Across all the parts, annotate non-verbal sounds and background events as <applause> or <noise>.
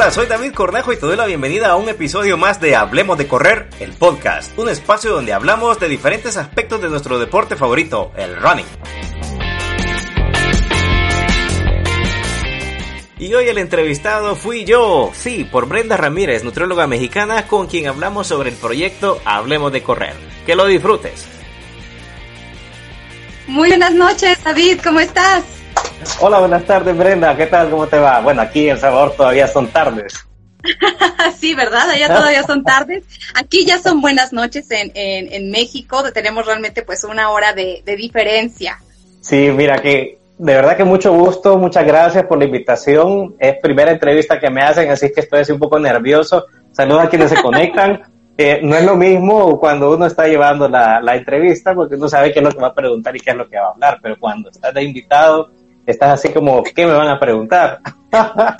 Hola, soy David Cornejo y te doy la bienvenida a un episodio más de Hablemos de Correr, el podcast, un espacio donde hablamos de diferentes aspectos de nuestro deporte favorito, el running. Y hoy el entrevistado fui yo, sí, por Brenda Ramírez, nutrióloga mexicana, con quien hablamos sobre el proyecto Hablemos de Correr. Que lo disfrutes. Muy buenas noches, David, ¿cómo estás? Hola, buenas tardes, Brenda, ¿qué tal? ¿Cómo te va? Bueno, aquí en El Salvador todavía son tardes. <laughs> sí, ¿verdad? Allá todavía son tardes. Aquí ya son buenas noches en, en, en México, tenemos realmente pues una hora de, de diferencia. Sí, mira que de verdad que mucho gusto, muchas gracias por la invitación. Es primera entrevista que me hacen, así que estoy así un poco nervioso. Saludos a quienes se conectan. <laughs> Eh, no es lo mismo cuando uno está llevando la, la, entrevista, porque uno sabe qué es lo que va a preguntar y qué es lo que va a hablar, pero cuando estás de invitado, estás así como, ¿qué me van a preguntar? <laughs>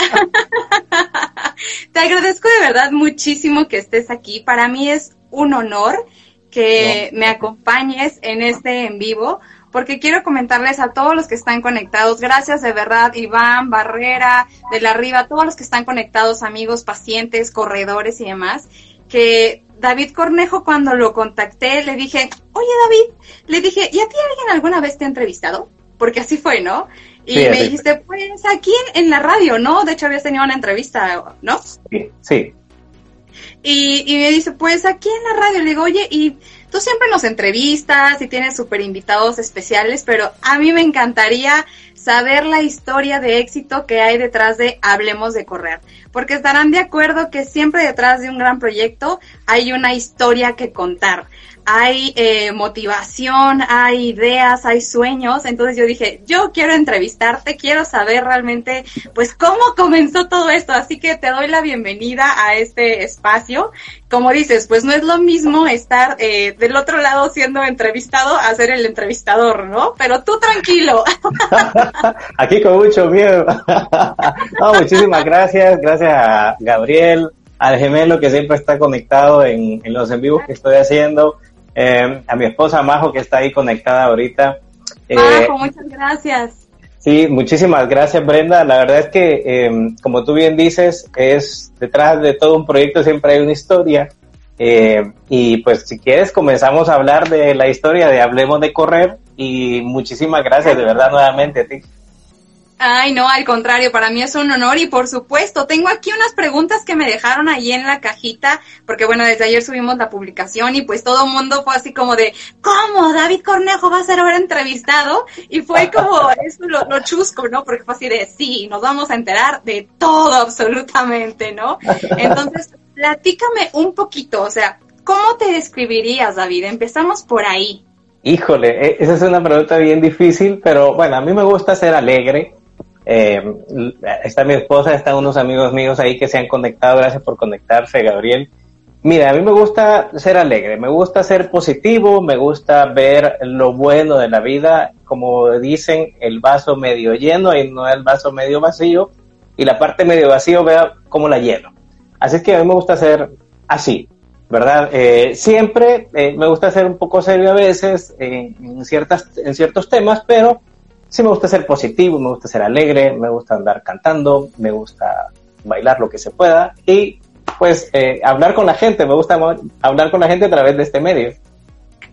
Te agradezco de verdad muchísimo que estés aquí. Para mí es un honor que no. me acompañes en este en vivo porque quiero comentarles a todos los que están conectados, gracias de verdad, Iván, Barrera, de la Arriba, todos los que están conectados, amigos, pacientes, corredores y demás, que David Cornejo cuando lo contacté le dije, oye David, le dije, ¿y a ti alguien alguna vez te ha entrevistado? Porque así fue, ¿no? Y sí, me dijiste, pues aquí en, la radio, ¿no? De hecho habías tenido una entrevista, ¿no? Sí, sí. Y, y me dice, pues aquí en la radio, le digo, oye, y tú siempre nos entrevistas y tienes súper invitados especiales, pero a mí me encantaría saber la historia de éxito que hay detrás de Hablemos de Correr, porque estarán de acuerdo que siempre detrás de un gran proyecto hay una historia que contar hay eh, motivación, hay ideas, hay sueños. Entonces yo dije, yo quiero entrevistarte, quiero saber realmente, pues, cómo comenzó todo esto. Así que te doy la bienvenida a este espacio. Como dices, pues no es lo mismo estar eh, del otro lado siendo entrevistado a ser el entrevistador, ¿no? Pero tú tranquilo. <laughs> Aquí con mucho miedo. <laughs> no, muchísimas gracias. Gracias a Gabriel, al gemelo que siempre está conectado en, en los en vivos que estoy haciendo eh, a mi esposa Majo que está ahí conectada ahorita. Eh, Majo, muchas gracias. Sí, muchísimas gracias Brenda. La verdad es que, eh, como tú bien dices, es detrás de todo un proyecto siempre hay una historia. Eh, y pues si quieres comenzamos a hablar de la historia de Hablemos de Correr y muchísimas gracias de verdad nuevamente a ti. Ay, no, al contrario, para mí es un honor y por supuesto, tengo aquí unas preguntas que me dejaron ahí en la cajita, porque bueno, desde ayer subimos la publicación y pues todo el mundo fue así como de, ¿cómo? David Cornejo va a ser ahora entrevistado y fue como <laughs> eso lo, lo chusco, ¿no? Porque fue así de, sí, nos vamos a enterar de todo absolutamente, ¿no? Entonces, platícame un poquito, o sea, ¿cómo te describirías, David? Empezamos por ahí. Híjole, esa es una pregunta bien difícil, pero bueno, a mí me gusta ser alegre, eh, está mi esposa, están unos amigos míos ahí que se han conectado, gracias por conectarse, Gabriel. Mira, a mí me gusta ser alegre, me gusta ser positivo, me gusta ver lo bueno de la vida, como dicen, el vaso medio lleno y no el vaso medio vacío, y la parte medio vacío vea cómo la lleno. Así que a mí me gusta ser así, ¿verdad? Eh, siempre eh, me gusta ser un poco serio a veces en, ciertas, en ciertos temas, pero sí me gusta ser positivo, me gusta ser alegre, me gusta andar cantando, me gusta bailar lo que se pueda y pues eh, hablar con la gente, me gusta hablar con la gente a través de este medio.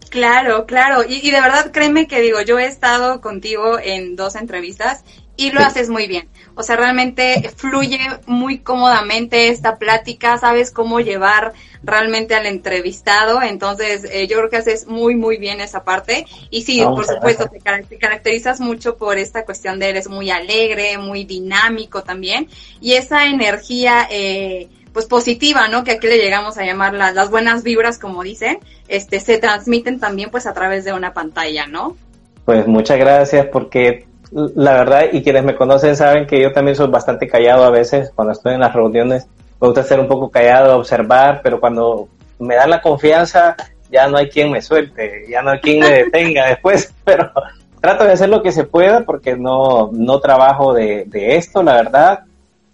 Claro, claro, y, y de verdad créeme que digo, yo he estado contigo en dos entrevistas y lo haces muy bien. O sea, realmente fluye muy cómodamente esta plática, sabes cómo llevar realmente al entrevistado, entonces eh, yo creo que haces muy, muy bien esa parte. Y sí, no, por supuesto, te, te, caracterizas mucho por esta cuestión de eres muy alegre, muy dinámico también, y esa energía... Eh, pues positiva, ¿no? Que aquí le llegamos a llamar las, las buenas vibras, como dicen, este, se transmiten también pues a través de una pantalla, ¿no? Pues muchas gracias porque la verdad, y quienes me conocen saben que yo también soy bastante callado a veces cuando estoy en las reuniones. Me gusta ser un poco callado, observar, pero cuando me dan la confianza, ya no hay quien me suelte, ya no hay quien me detenga <laughs> después, pero trato de hacer lo que se pueda porque no, no trabajo de, esto, la verdad.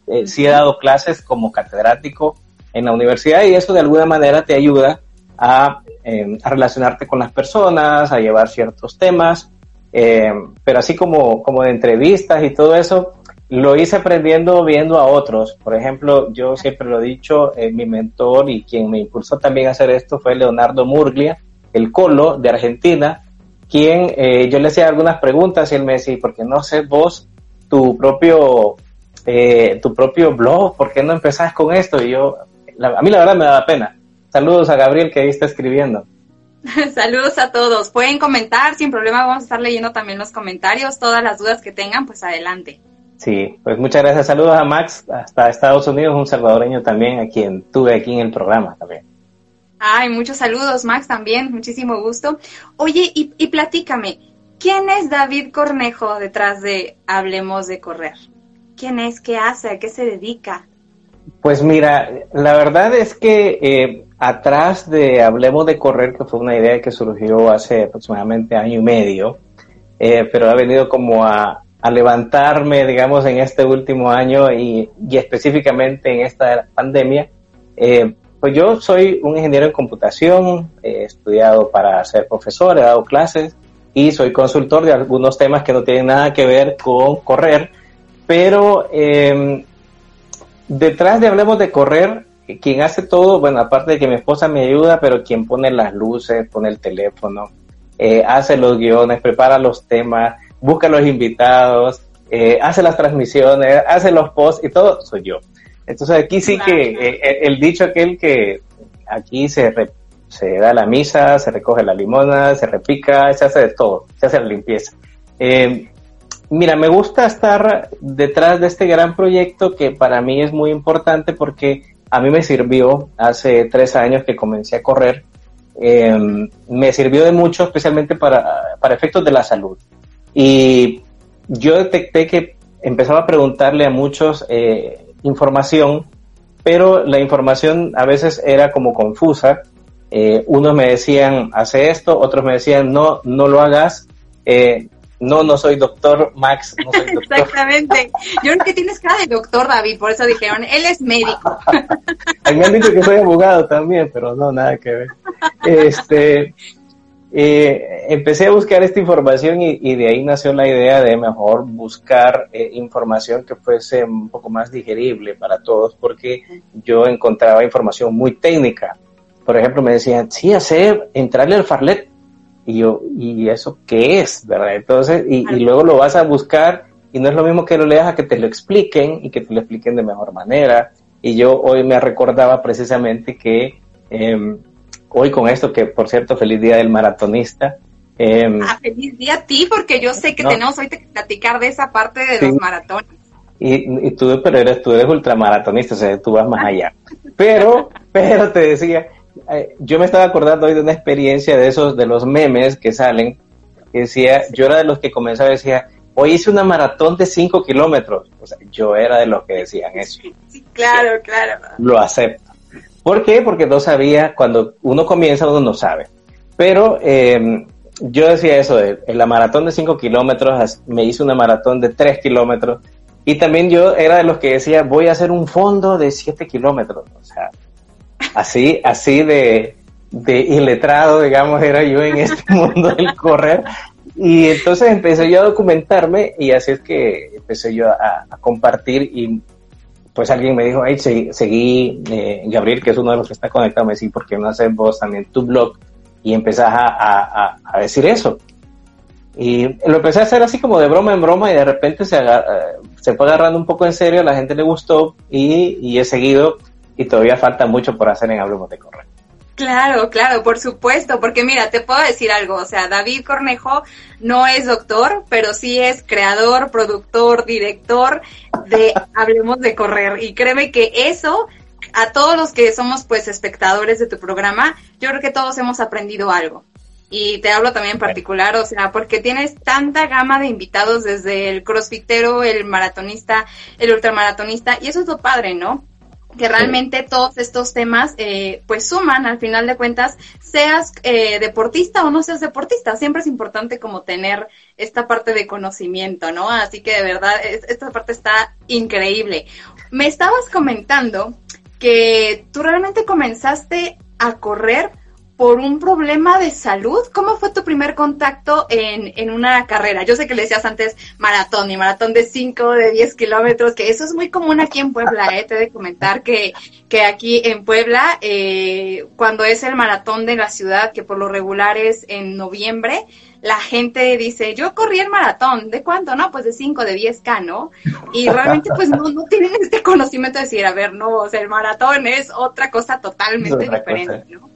Eh, sí he dado clases como catedrático en la universidad y eso de alguna manera te ayuda a, eh, a relacionarte con las personas, a llevar ciertos temas eh, pero así como, como de entrevistas y todo eso, lo hice aprendiendo viendo a otros. Por ejemplo, yo siempre lo he dicho, eh, mi mentor y quien me impulsó también a hacer esto fue Leonardo Murglia, el Colo de Argentina, quien eh, yo le hacía algunas preguntas y él me decía, ¿por qué no haces vos tu propio, eh, tu propio blog? ¿Por qué no empezás con esto? Y yo, a mí la verdad me daba pena. Saludos a Gabriel que ahí está escribiendo. <laughs> Saludos a todos. Pueden comentar sin problema. Vamos a estar leyendo también los comentarios. Todas las dudas que tengan, pues adelante. Sí, pues muchas gracias. Saludos a Max hasta Estados Unidos, un salvadoreño también, a quien tuve aquí en el programa también. Ay, muchos saludos, Max, también, muchísimo gusto. Oye, y, y platícame, ¿quién es David Cornejo detrás de Hablemos de Correr? ¿Quién es? ¿Qué hace? ¿A qué se dedica? Pues mira, la verdad es que eh, atrás de Hablemos de Correr, que fue una idea que surgió hace aproximadamente año y medio, eh, pero ha venido como a, levantarme, digamos, en este último año y, específicamente en esta pandemia, eh, pues yo soy un ingeniero en computación, he estudiado para ser profesor, he dado clases y soy consultor de algunos temas que no tienen nada que ver con correr, pero eh, detrás de Hablemos de Correr, quien hace todo, bueno, aparte de que mi esposa me ayuda, pero quien pone las luces, pone el teléfono, eh, hace los guiones, prepara los temas, busca los invitados, eh, hace las transmisiones, hace los posts y todo, soy yo. Entonces aquí sí que eh, el dicho aquel que aquí se, se da la misa, se recoge la limona, se repica, se hace de todo, se hace la limpieza. Eh, mira, me gusta estar detrás de este gran proyecto que para mí es muy importante porque a mí me sirvió hace tres años que comencé a correr. Eh, me sirvió de mucho, especialmente para, para efectos de la salud. Y yo detecté que empezaba a preguntarle a muchos eh, información, pero la información a veces era como confusa. Eh, unos me decían, hace esto, otros me decían, no, no lo hagas. Eh, no, no soy doctor, Max, no soy doctor. Exactamente. Yo creo que tienes cara de doctor, David, por eso dijeron, él es médico. me han dicho que soy abogado también, pero no, nada que ver. Este, eh, empecé a buscar esta información y, de ahí nació la idea de mejor buscar eh, información que fuese un poco más digerible para todos, porque yo encontraba información muy técnica. Por ejemplo, me decían, sí, hacer, entrarle al Farlet. Y yo, ¿y eso qué es? ¿Verdad? Entonces, y, luego lo vas a buscar y no es lo mismo que lo leas a que te lo expliquen y que te lo expliquen de mejor manera. Y yo hoy me recordaba precisamente que eh, hoy con esto, que por cierto, feliz día del maratonista. Eh, ah, feliz día a ti, porque yo sé que tenemos hoy que platicar de esa parte de los maratones. Y, y, tú, pero eres, tú eres ultramaratonista, o sea, tú vas más allá. Pero, pero te decía, eh, yo me estaba acordando hoy de una experiencia de esos, de los memes que salen, que decía, yo era de los que comenzaba a decir, hoy hice una maratón de 5 kilómetros. O sea, yo era de los que decían eso. Sí, claro, claro. Lo acepto. ¿Por qué? Porque no sabía, cuando uno comienza uno no sabe. Pero eh, yo decía eso, de, en la maratón de 5 kilómetros me hice una maratón de 3 kilómetros y también yo era de los que decía voy a hacer un fondo de 7 kilómetros. O sea, así, así de, de iletrado, digamos, era yo en este <laughs> mundo del correr. Y entonces empecé yo a documentarme y así es que empecé yo a, a compartir y pues alguien me dijo, hey, seguí, eh, Gabriel, que es uno de los que está conectado, me decía, ¿por qué no haces vos también tu blog? Y empezás a, a, decir eso. Y lo empecé a hacer así como de broma en broma y de repente se, eh, se fue agarrando un poco en serio, a la gente le gustó y, y he seguido y todavía falta mucho por hacer en Hablemos de Correo. Claro, claro, por supuesto, porque mira, te puedo decir algo, o sea, David Cornejo no es doctor, pero sí es creador, productor, director de Hablemos de Correr. Y créeme que eso, a todos los que somos pues espectadores de tu programa, yo creo que todos hemos aprendido algo. Y te hablo también en particular, o sea, porque tienes tanta gama de invitados desde el crossfitero, el maratonista, el ultramaratonista, y eso es lo padre, ¿no? Que realmente todos estos temas eh, pues suman al final de cuentas, seas eh, deportista o no seas deportista, siempre es importante como tener esta parte de conocimiento, ¿no? Así que de verdad, esta parte está increíble. Me estabas comentando que tú realmente comenzaste a correr por un problema de salud. ¿Cómo fue tu primer contacto en, en una carrera? Yo sé que le decías antes maratón y maratón de 5, de 10 kilómetros, que eso es muy común aquí en Puebla. ¿eh? Te he de comentar que, que aquí en Puebla, eh, cuando es el maratón de la ciudad, que por lo regular es en noviembre, la gente dice, yo corrí el maratón, ¿de cuánto? No, pues de 5, de 10K, ¿no? Y realmente pues no, no tienen este conocimiento de decir, a ver, no, o sea, el maratón es otra cosa totalmente diferente, ¿no?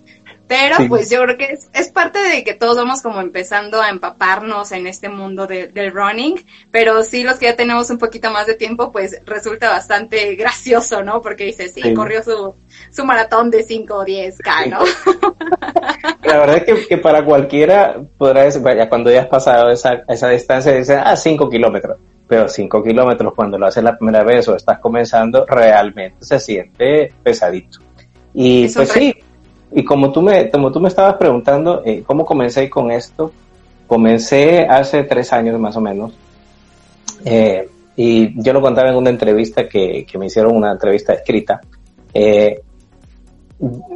Pero pues yo creo que es, es, parte de que todos vamos como empezando a empaparnos en este mundo de, del running, pero sí los que ya tenemos un poquito más de tiempo, pues resulta bastante gracioso, ¿no? Porque dice, sí, corrió su, su maratón de 5 o 10K, ¿no? <laughs> La verdad es que, que, para cualquiera podrá decir, vaya, cuando ya has pasado esa, esa distancia, dice, ah, 5 kilómetros. Pero 5 kilómetros cuando lo haces la primera vez o estás comenzando, realmente se siente pesadito. Y pues sí, y como tú me, como tú me estabas preguntando, eh, ¿cómo comencé con esto? Comencé hace tres años más o menos. Eh, y yo lo contaba en una entrevista que, que me hicieron, una entrevista escrita. Eh,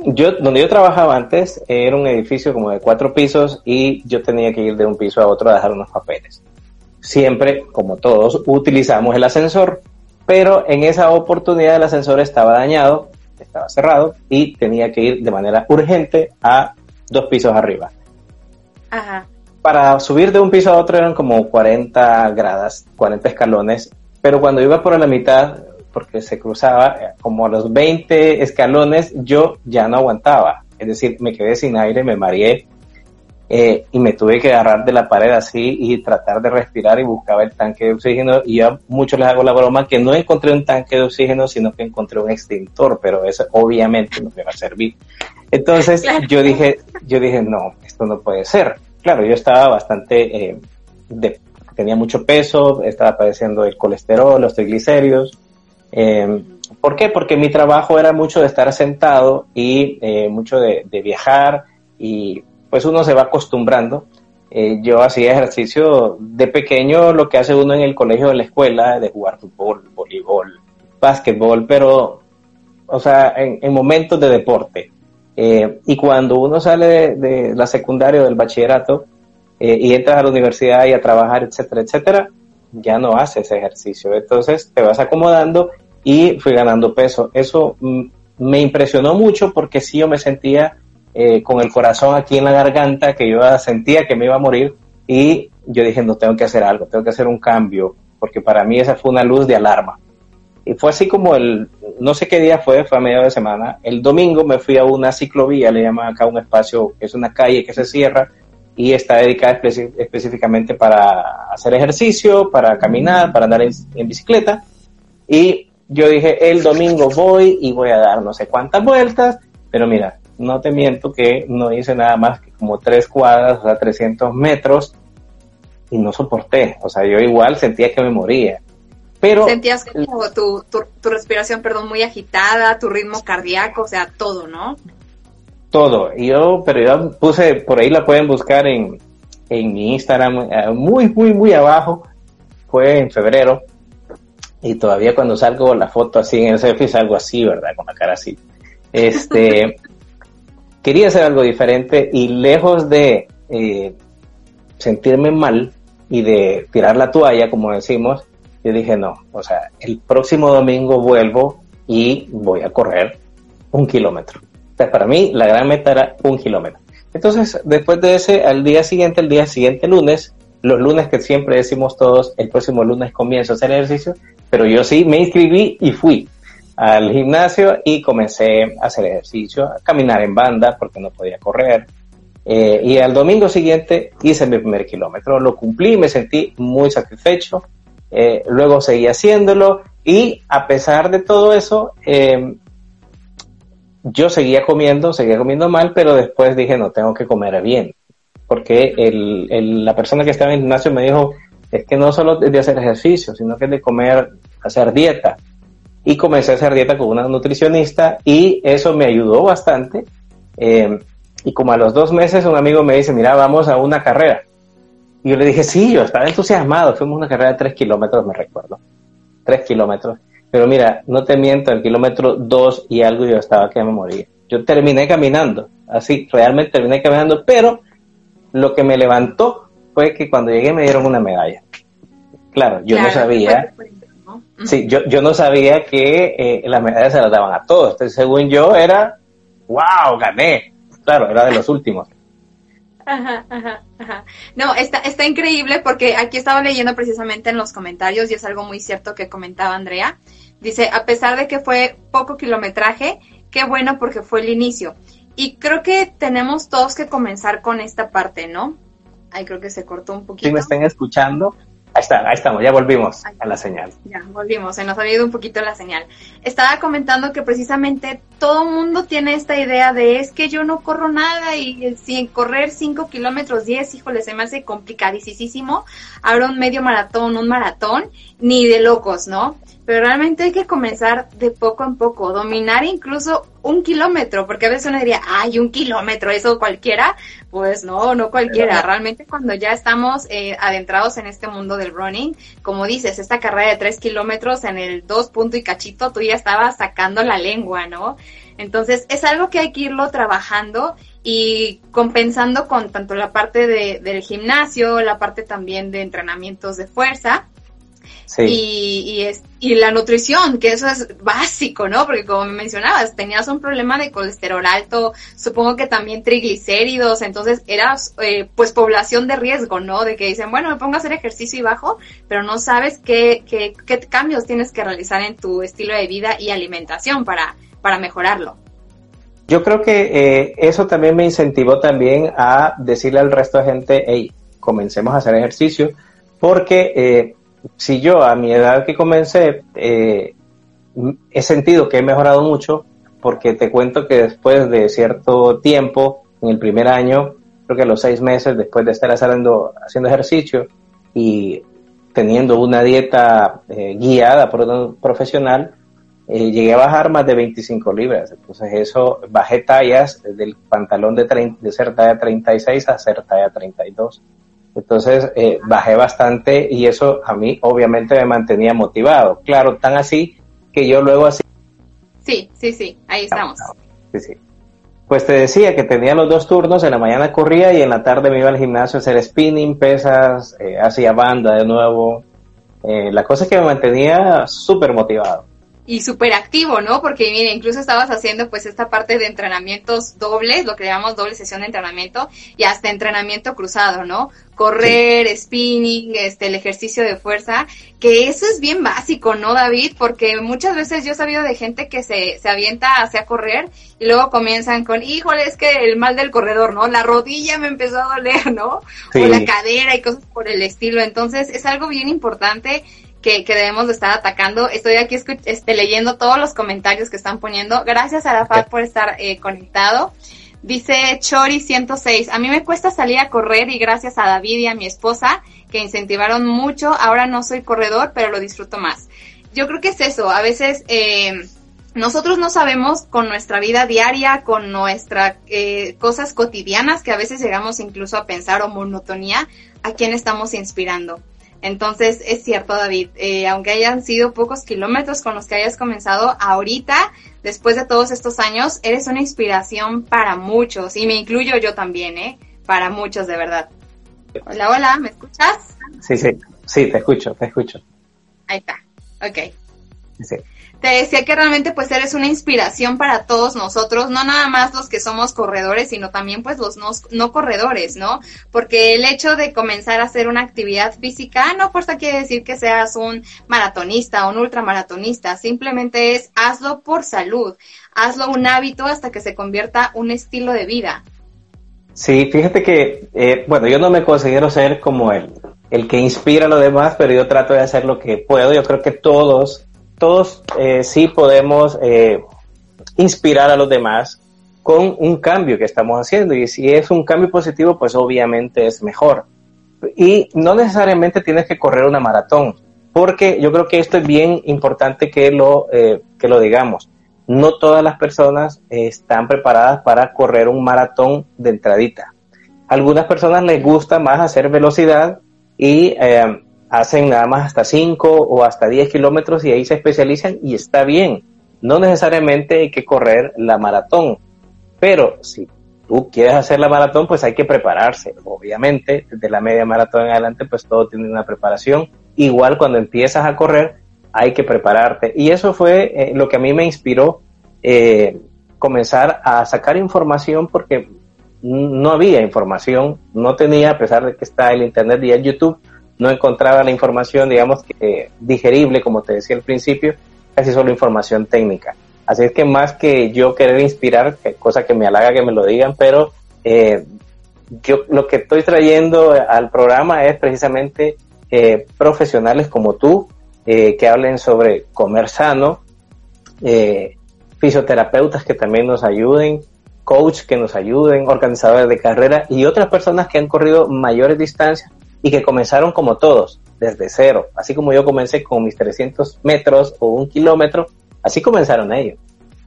yo, donde yo trabajaba antes, era un edificio como de cuatro pisos y yo tenía que ir de un piso a otro a dejar unos papeles. Siempre, como todos, utilizamos el ascensor, pero en esa oportunidad el ascensor estaba dañado estaba cerrado y tenía que ir de manera urgente a dos pisos arriba. Ajá. Para subir de un piso a otro eran como 40 gradas, 40 escalones, pero cuando iba por la mitad, porque se cruzaba eh, como a los 20 escalones, yo ya no aguantaba. Es decir, me quedé sin aire, me mareé eh, y me tuve que agarrar de la pared así y tratar de respirar y buscaba el tanque de oxígeno. Y yo mucho les hago la broma que no encontré un tanque de oxígeno sino que encontré un extintor pero eso obviamente no me va a servir. Entonces yo dije yo dije no esto no puede ser claro yo estaba bastante eh, de, tenía mucho peso estaba padeciendo el colesterol los triglicéridos. Eh, ¿Por qué? Porque mi trabajo era mucho de estar sentado y eh, mucho de, de viajar y pues uno se va acostumbrando. Eh, yo hacía ejercicio de pequeño, lo que hace uno en el colegio, en la escuela, de jugar fútbol, voleibol, básquetbol, pero, o sea, en, momentos de deporte. Eh, y cuando uno sale de, la secundaria o del bachillerato eh, y entras a la universidad y a trabajar, etcétera, etcétera, ya no hace ese ejercicio. Entonces te vas acomodando y fui ganando peso. Eso mm, me impresionó mucho porque sí yo me sentía eh, con el corazón aquí en la garganta, que yo sentía que me iba a morir y yo dije, no, tengo que hacer algo, tengo que hacer un cambio, porque para mí esa fue una luz de alarma. Y fue así como el, no sé qué día fue, fue a medio de semana. El domingo me fui a una ciclovía, le llaman acá un espacio, es una calle que se cierra y está dedicada específicamente para hacer ejercicio, para caminar, para andar en bicicleta. Y yo dije, el domingo voy y voy a dar no sé cuántas vueltas, pero mira, no te miento que no hice nada más que como tres cuadras, o sea, 300 metros, y no soporté. O sea, yo igual sentía que me moría. Pero, Sentías como tu, tu, respiración, perdón, muy agitada, tu ritmo cardíaco, o sea, todo, ¿no? Todo. Yo, pero yo puse, por ahí la pueden buscar en, en mi Instagram, eh, muy, muy, muy abajo. Fue en febrero. Y todavía cuando salgo la foto así en el selfie salgo así, ¿verdad? Con la cara así. Este, <laughs> quería hacer algo diferente y lejos de eh, sentirme mal y de tirar la toalla, como decimos, yo dije, no, o sea, el próximo domingo vuelvo y voy a correr un kilómetro. O para mí la gran meta era un kilómetro. Entonces, después de ese, al día siguiente, el día siguiente lunes, los lunes que siempre decimos todos, el próximo lunes comienzo a hacer ejercicio, pero yo sí me inscribí y fui al gimnasio y comencé a hacer ejercicio, a caminar en banda porque no podía correr. Eh, y al domingo siguiente hice mi primer kilómetro, lo cumplí, me sentí muy satisfecho. Eh, luego seguí haciéndolo y a pesar de todo eso, em, yo seguía comiendo, seguía comiendo mal, pero después dije, no, tengo que comer bien. Porque el, la persona que estaba en el gimnasio me dijo, es que no solo es de hacer ejercicio, sino que es de comer, hacer dieta y comencé a hacer dieta con una nutricionista y eso me ayudó bastante. Eh, y como a los dos meses un amigo me dice, mira, vamos a una carrera. Y yo le dije, sí, yo estaba entusiasmado. Fuimos a una carrera de tres kilómetros, me recuerdo. Tres kilómetros. Pero mira, no te miento, el kilómetro dos y algo yo estaba que me moría. Yo terminé caminando. así, realmente terminé caminando, pero lo que me levantó fue que cuando llegué me dieron una medalla. Claro, yo no sabía. Sí, yo, yo no sabía que eh, las medallas se las daban a todos. Entonces, según yo, era, wow, gané. Claro, era de los últimos. Ajá, ajá, ajá. No, está, está increíble porque aquí estaba leyendo precisamente en los comentarios y es algo muy cierto que comentaba Andrea. Dice, a pesar de que fue poco kilometraje, qué bueno porque fue el inicio. Y creo que tenemos todos que comenzar con esta parte, ¿no? Ay, creo que se cortó un poquito. Si me están escuchando, Ahí está, ahí estamos, ya volvimos a la señal. Ya, volvimos, se nos ha ido un poquito la señal. Estaba comentando que precisamente todo mundo tiene esta idea de es que yo no corro nada y sin correr 5 kilómetros 10, híjole, se me hace complicadísimo. Ahora un medio maratón, un maratón, ni de locos, ¿no? Pero realmente hay que comenzar de poco en poco, dominar incluso un kilómetro, porque a veces uno diría, ay, un kilómetro, eso cualquiera, pues no, no cualquiera, realmente cuando ya estamos eh, adentrados en este mundo del running, como dices, esta carrera de tres kilómetros en el dos punto y cachito, tú ya estabas sacando la lengua, ¿no? Entonces es algo que hay que irlo trabajando y compensando con tanto la parte de, del gimnasio, la parte también de entrenamientos de fuerza, y, es, y la nutrición, que eso es básico, ¿no? Porque como me mencionabas, tenías un problema de colesterol alto, supongo que también triglicéridos, entonces eras eh, pues población de riesgo, ¿no? De que dicen, bueno, me pongo a hacer ejercicio y bajo, pero no sabes qué, qué, qué cambios tienes que realizar en tu estilo de vida y alimentación para, para mejorarlo. Yo creo que eh, eso también me incentivó también a decirle al resto de gente, hey, comencemos a hacer ejercicio, porque eh, si yo a mi edad que comencé eh, he sentido que he mejorado mucho, porque te cuento que después de cierto tiempo, en el primer año, creo que a los seis meses después de estar haciendo, haciendo ejercicio y teniendo una dieta eh, guiada por un profesional, eh, llegué a bajar más de 25 libras. Entonces eso, bajé tallas del pantalón de, de ser talla 36 a ser talla 32. Entonces eh, bajé bastante y eso a mí obviamente me mantenía motivado. Claro, tan así que yo luego así... Sí, sí, sí, ahí estamos. Sí, sí. Pues te decía que tenía los dos turnos, en la mañana corría y en la tarde me iba al gimnasio a hacer spinning, pesas, eh, hacía banda de nuevo. Eh, la cosa es que me mantenía súper motivado y súper activo, ¿no? Porque mira, incluso estabas haciendo pues esta parte de entrenamientos dobles, lo que llamamos doble sesión de entrenamiento y hasta entrenamiento cruzado, ¿no? Correr, spinning, este, el ejercicio de fuerza, que eso es bien básico, ¿no, David? Porque muchas veces yo he sabido de gente que se, se avienta hacia correr y luego comienzan con, híjole, es que el mal del corredor, ¿no? La rodilla me empezó a doler, ¿no? O la cadera y cosas por el estilo. Entonces es algo bien importante que, debemos de estar atacando. Estoy aquí este, leyendo todos los comentarios que están poniendo. Gracias a la por estar eh, conectado. Dice Chori106, a mí me cuesta salir a correr y gracias a David y a mi esposa que incentivaron mucho, ahora no soy corredor, pero lo disfruto más. Yo creo que es eso, a veces eh, nosotros no sabemos con nuestra vida diaria, con nuestras eh, cosas cotidianas que a veces llegamos incluso a pensar o monotonía, a quién estamos inspirando. Entonces, es cierto, David, eh, aunque hayan sido pocos kilómetros con los que hayas comenzado, ahorita, después de todos estos años, eres una inspiración para muchos, y me incluyo yo también, ¿eh? Para muchos, de verdad. Hola, hola, ¿me escuchas? Sí, sí, sí, te escucho, te escucho. Ahí está, ok. Sí te decía que realmente pues eres una inspiración para todos nosotros, no nada más los que somos corredores, sino también pues los no, corredores, ¿no? Porque el hecho de comenzar a hacer una actividad física no por quiere decir que seas un maratonista o un ultramaratonista, simplemente es hazlo por salud, hazlo un hábito hasta que se convierta un estilo de vida. Sí, fíjate que, eh, bueno, yo no me considero ser como el, el que inspira a los demás, pero yo trato de hacer lo que puedo. Yo creo que todos todos eh, sí podemos eh, inspirar a los demás con un cambio que estamos haciendo y si es un cambio positivo, pues obviamente es mejor. Y no necesariamente tienes que correr una maratón, porque yo creo que esto es bien importante que lo, eh, que lo digamos. No todas las personas están preparadas para correr un maratón de entradita. algunas personas les gusta más hacer velocidad y hacen nada más hasta 5 o hasta 10 kilómetros y ahí se especializan y está bien. No necesariamente hay que correr la maratón, pero si tú quieres hacer la maratón, pues hay que prepararse. Obviamente, desde la media maratón en adelante, pues todo tiene una preparación. Igual cuando empiezas a correr, hay que prepararte. Y eso fue eh, lo que a mí me inspiró eh, comenzar a sacar información porque no había información, no tenía, a pesar de que está el Internet y el YouTube, no encontraba la información, digamos, digerible, como te decía al principio, casi solo información técnica. Así es que más que yo querer inspirar, cosa que me halaga que me lo digan, pero eh, yo lo que estoy trayendo al programa es precisamente eh, profesionales como tú, eh, que hablen sobre comer sano, fisioterapeutas que también nos ayuden, coach que nos ayuden, organizadores de carrera y otras personas que han corrido mayores distancias y que comenzaron como todos, desde cero. Así como yo comencé con mis 300 metros o un kilómetro, Así comenzaron ellos.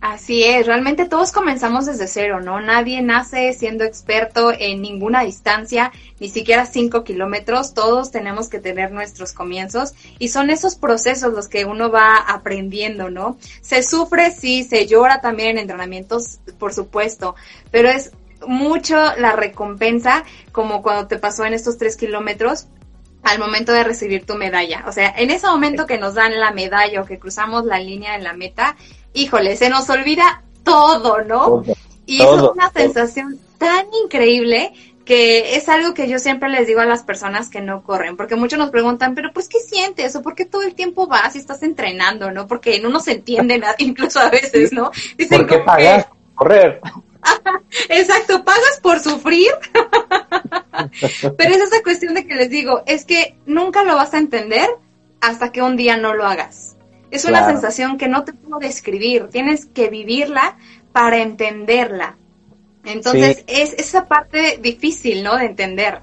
Así es, realmente todos comenzamos desde cero, ¿no? Nadie nace siendo experto en ninguna distancia, ni siquiera cinco kilómetros, todos tenemos que tener nuestros comienzos y son esos procesos los que uno va aprendiendo, ¿no? Se sufre, sí, se llora también en entrenamientos, por supuesto, pero es mucho la recompensa, como cuando te pasó en estos tres kilómetros, al momento de recibir tu medalla. O sea, en ese momento que nos dan la medalla o que cruzamos la línea en la meta, híjole, se nos olvida todo, ¿no? y es una sensación tan increíble que es algo que yo siempre les digo a las personas que no corren, porque muchos nos preguntan, pero pues, ¿qué sientes? ¿O por qué todo el tiempo vas y estás entrenando, no? Porque no nos entiende nada, <laughs> incluso a veces, ¿no? Dicen ¿Por qué pagas correr? <laughs> Exacto, pagas por sufrir. <laughs> Pero es esa cuestión de que les digo, es que nunca lo vas a entender hasta que un día no lo hagas. Es una sensación que no te puedo describir, tienes que vivirla para entenderla. Entonces es esa parte difícil, ¿no? De entender.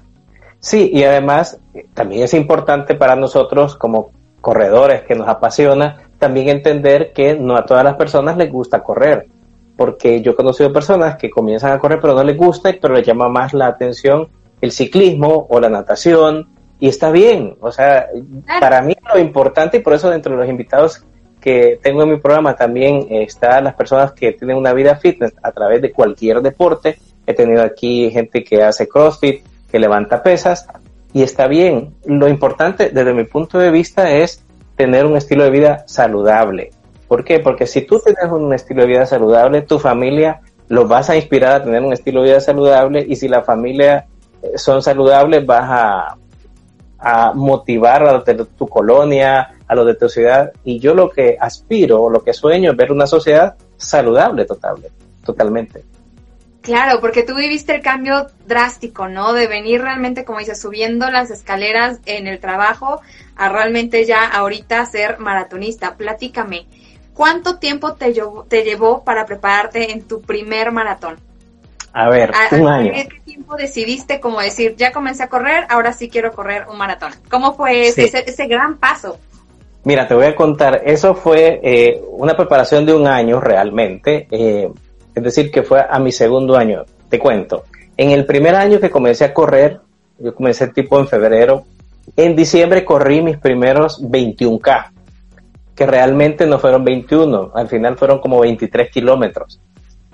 Sí, y además también es importante para nosotros como corredores que nos apasiona, también entender que no a todas las personas les gusta correr porque yo he conocido personas que comienzan a correr pero no les gusta, pero les llama más la atención el ciclismo o la natación y está bien, o sea, para mí lo importante y por eso dentro de los invitados que tengo en mi programa también están las personas que tienen una vida fitness a través de cualquier deporte. He tenido aquí gente que hace CrossFit, que levanta pesas y está bien. Lo importante desde mi punto de vista es tener un estilo de vida saludable. ¿Por qué? Porque si tú tienes un estilo de vida saludable, tu familia lo vas a inspirar a tener un estilo de vida saludable y si la familia eh, son saludables vas a, motivar a los de tu colonia, a los de tu ciudad. Y yo lo que aspiro, lo que sueño es ver una sociedad saludable totalmente. totalmente. Claro, porque tú viviste el cambio drástico, ¿no? De venir realmente, como dices, subiendo las escaleras en el trabajo a realmente ya ahorita ser maratonista. Platícame, ¿Cuánto tiempo te llevó, te llevó para prepararte en tu primer maratón? A ver, un año. ¿Qué tiempo decidiste como decir, ya comencé a correr, ahora sí quiero correr un maratón? ¿Cómo fue ese, gran paso? Mira, te voy a contar, eso fue eh, una preparación de un año realmente, eh, es decir, que fue a mi segundo año. Te cuento, en el primer año que comencé a correr, yo comencé tipo en febrero, en diciembre corrí mis primeros 21K que realmente no fueron 21, al final fueron como 23 kilómetros,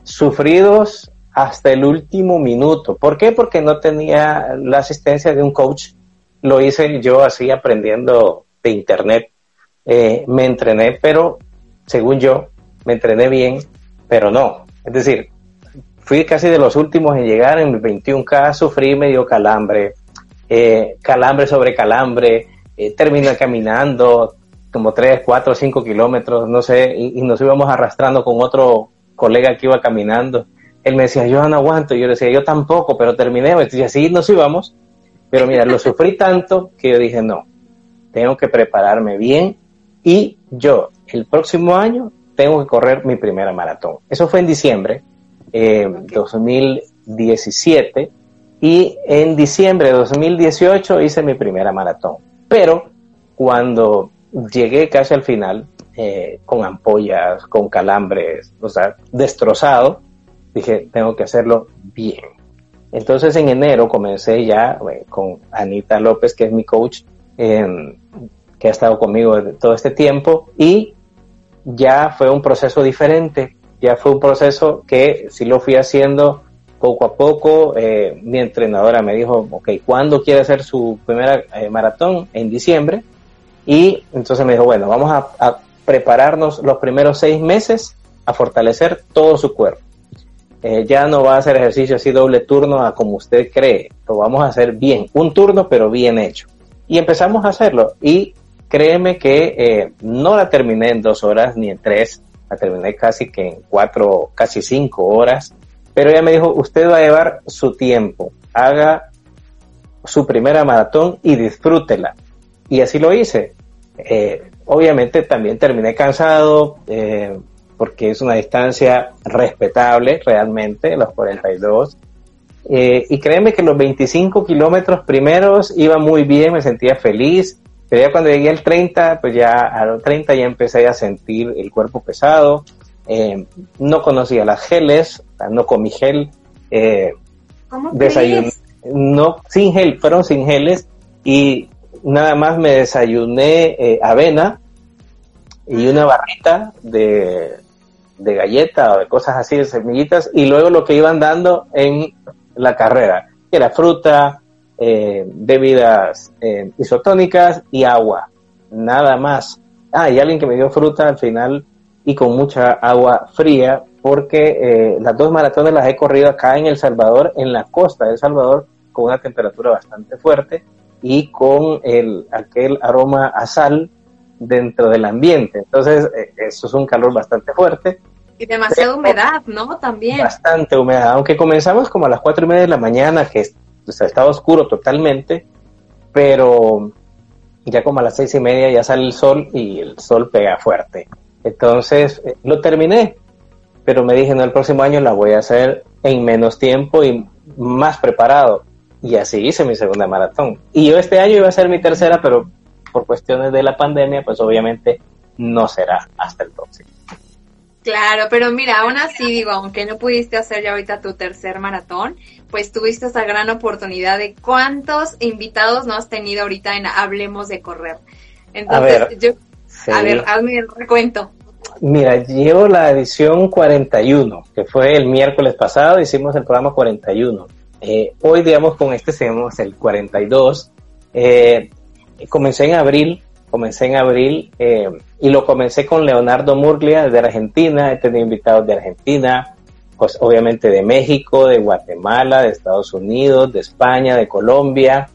sufridos hasta el último minuto. ¿Por qué? Porque no tenía la asistencia de un coach. Lo hice yo así aprendiendo de internet. Eh, me entrené, pero según yo, me entrené bien, pero no. Es decir, fui casi de los últimos en llegar en 21K, sufrí medio calambre, eh, calambre sobre calambre, eh, terminé caminando, como 3, 4, 5 kilómetros, no sé, y, nos íbamos arrastrando con otro colega que iba caminando. Él me decía, yo no aguanto, yo le decía, yo tampoco, pero terminé, y así nos íbamos. Pero mira, lo sufrí tanto que yo dije, no, tengo que prepararme bien y yo el próximo año tengo que correr mi primera maratón. Eso fue en diciembre eh, 2017 y en diciembre de 2018 hice mi primera maratón. Pero cuando llegué casi al final, eh, con ampollas, con calambres, o sea, destrozado. Dije, tengo que hacerlo bien. Entonces en enero comencé ya eh, con Anita López, que es mi coach, que ha estado conmigo todo este tiempo, y ya fue un proceso diferente, ya fue un proceso que sí lo fui haciendo poco a poco. Eh, mi entrenadora me dijo, ok, ¿cuándo quiere hacer su primera maratón? En diciembre. Y entonces me dijo, bueno, vamos a, prepararnos los primeros seis meses a fortalecer todo su cuerpo. Eh, ya no va a hacer ejercicio así doble turno a como usted cree, lo vamos a hacer bien, un turno pero bien hecho. Y empezamos a hacerlo y créeme que no la terminé en dos horas ni en tres, la terminé casi que en cuatro, casi cinco horas pero ella me dijo, usted va a llevar su tiempo, haga su primera maratón y disfrútela. Y así lo hice. Eh, obviamente también terminé cansado eh, porque es una distancia respetable realmente, los 42. Eh, y créeme que los 25 kilómetros primeros iba muy bien, me sentía feliz, pero ya cuando llegué al 30, pues ya a los 30 ya empecé a sentir el cuerpo pesado, eh, no conocía las geles, no comí gel, eh, desayuné, no, sin gel, fueron sin geles y nada más me desayuné eh, avena y una barrita de, de galleta o de cosas así, de semillitas, y luego lo que iban dando en la carrera, que era fruta, eh, bebidas eh, isotónicas y agua, nada más. Ah, y alguien que me dio fruta al final y con mucha agua fría, porque eh, las dos maratones las he corrido acá en El Salvador, en la costa de El Salvador, con una temperatura bastante fuerte y con el, aquel aroma a sal dentro del ambiente. Entonces, eh, eso es un calor bastante fuerte. Y demasiada humedad, ¿no? También. Bastante humedad, aunque comenzamos como a las cuatro y media de la mañana, que estaba oscuro totalmente, pero ya como a las seis y media ya sale el sol y el sol pega fuerte. Entonces, eh, lo terminé, pero me dije, no, el próximo año la voy a hacer en menos tiempo y más preparado. Y así hice mi segunda maratón. Y yo este año iba a ser mi tercera, pero por cuestiones de la pandemia, pues obviamente no será hasta el próximo. Claro, pero mira, aún así digo, aunque no pudiste hacer ya ahorita tu tercer maratón, pues tuviste esa gran oportunidad de cuántos invitados no has tenido ahorita en Hablemos de Correr. Entonces, yo, a ver, hazme el recuento. Mira, llevo la edición 41, que fue el miércoles pasado, hicimos el programa 41. Eh, hoy, digamos, con este seguimos el 42. Eh, comencé en abril, comencé en abril eh, y lo comencé con Leonardo Murglia de Argentina, he tenido invitados de Argentina, pues obviamente de México, de Guatemala, de Estados Unidos, de España, de Colombia,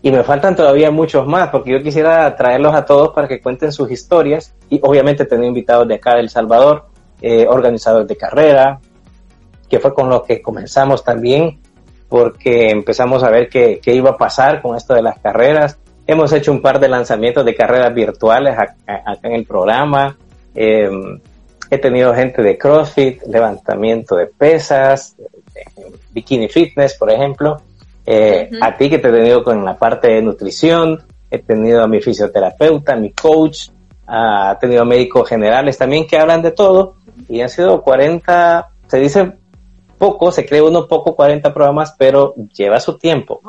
y me faltan todavía muchos más, porque yo quisiera traerlos a todos para que cuenten sus historias. Y obviamente tener invitados de acá del Salvador, eh, organizadores de carrera, que fue con lo que comenzamos también, porque empezamos a ver qué, qué iba a pasar con esto de las carreras. Hemos hecho un par de lanzamientos de carreras virtuales acá, en el programa. Eh, he tenido gente de CrossFit, levantamiento de pesas, bikini fitness, por ejemplo. Eh, a ti que te he tenido con la parte de nutrición, he tenido a mi fisioterapeuta, mi coach, ha tenido médicos generales también que hablan de todo y han sido 40, se dice poco, se cree uno poco 40 programas, pero lleva su tiempo.